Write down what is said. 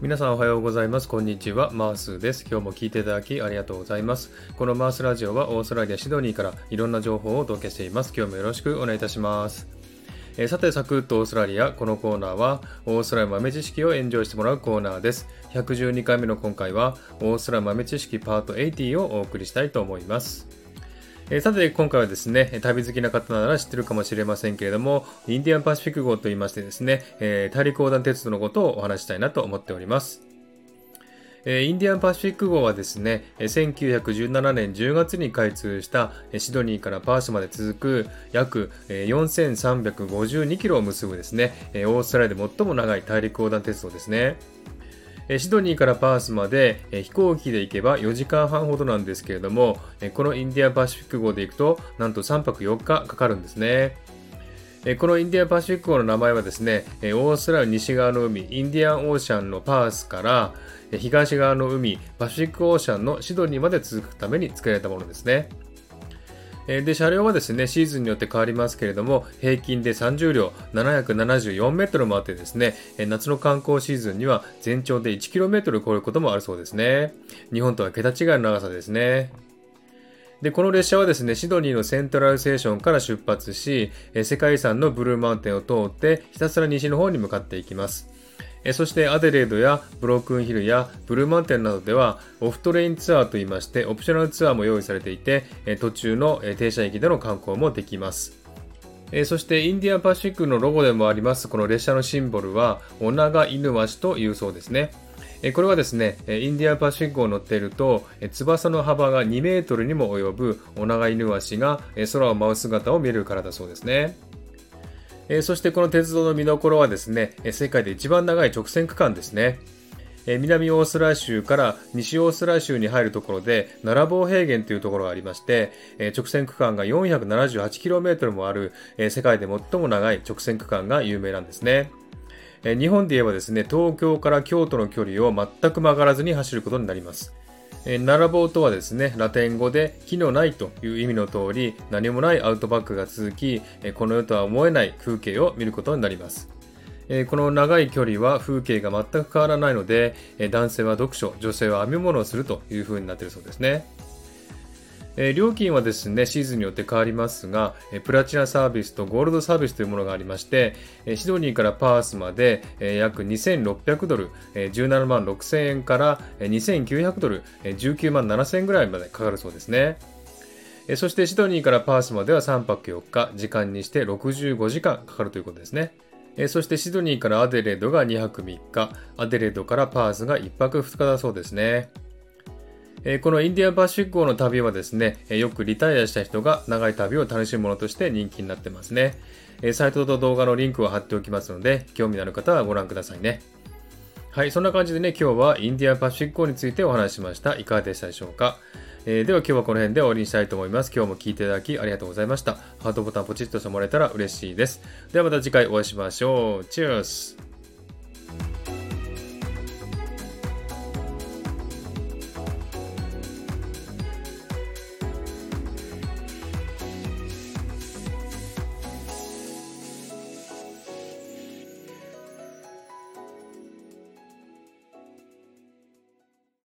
皆さんおはようございます。こんにちは。マースです。今日も聞いていただきありがとうございます。このマースラジオはオーストラリア・シドニーからいろんな情報をお届けしています。今日もよろしくお願いいたします。えー、さて、サクッとオーストラリア。このコーナーは、オーストラリア豆知識をエンジョイしてもらうコーナーです。112回目の今回は、オーストラリア豆知識パート80をお送りしたいと思います。え、さて、今回はですね、旅好きな方なら知ってるかもしれませんけれども、インディアンパシフィック号と言いましてですね、えー、大陸横断鉄道のことをお話したいなと思っております。インディアンパシフィック号はですね、1917年10月に開通したシドニーからパースまで続く約4352キロを結ぶですね、オーストラリアで最も長い大陸横断鉄道ですね。シドニーからパースまで飛行機で行けば4時間半ほどなんですけれども、このインディアンパシフィック号で行くと、なんと3泊4日かかるんですね。このインディアンパシフィック号の名前はですね、オーストラリア西側の海、インディアンオーシャンのパースから、東側の海、パシフィックオーシャンのシドニーまで続くために作られたものですね。で、車両はですね、シーズンによって変わりますけれども、平均で30両774メートルもあってですね、夏の観光シーズンには全長で 1km 超えることもあるそうですね。日本とは桁違いの長さですね。で、この列車はですね、シドニーのセントラルステーションから出発し、世界遺産のブルーマウンテンを通ってひたすら西の方に向かっていきます。そしてアデレードやブロークンヒルやブルーマンテンなどではオフトレインツアーといいましてオプショナルツアーも用意されていて途中の停車駅での観光もできます。そしてインディアンパシフィックのロゴでもありますこの列車のシンボルはオナガイヌワシというそうですね。これはですね、インディアンパシフィックを乗っていると、翼の幅が2メートルにも及ぶオナガイヌワシが空を舞う姿を見るからだそうですね。えそしてこの鉄道の見どころはですね、世界で一番長い直線区間ですね。南オーストラリア州から西オーストラリア州に入るところで、奈良坊平原というところがありまして、直線区間が 478km もある、世界で最も長い直線区間が有名なんですね。日本で言えばですね、東京から京都の距離を全く曲がらずに走ることになります。並ぼうとはですね、ラテン語で木のないという意味の通り、何もないアウトバックが続き、この世とは思えない風景を見ることになります。この長い距離は風景が全く変わらないので、男性は読書、女性は編み物をするという風になっているそうですね。え料金はですね、シーズンによって変わりますが、えプラチナサービスとゴールドサービスというものがありまして、えシドニーからパースまで、え約2600ドル、え17万6000円から2900ドル、え19万7000円ぐらいまでかかるそうですね。そしてシドニーからパースまでは3泊4日、時間にして65時間かかるということですね。そしてシドニーからアデレードが2泊3日、アデレードからパースが1泊2日だそうですね。えこのインディアンパシフィック号の旅はですね、えよくリタイアした人が長い旅を楽しむものとして人気になってますね。えサイトと動画のリンクを貼っておきますので、興味のある方はご覧くださいね。はい、そんな感じでね、今日はインディアンパシフィック号についてお話ししました。いかがでしたでしょうか？えー、では今日はこの辺で終わりにしたいと思います。今日も聴いていただきありがとうございました。ハートボタンポチッとしてもらえたら嬉しいです。ではまた次回お会いしましょう。チュース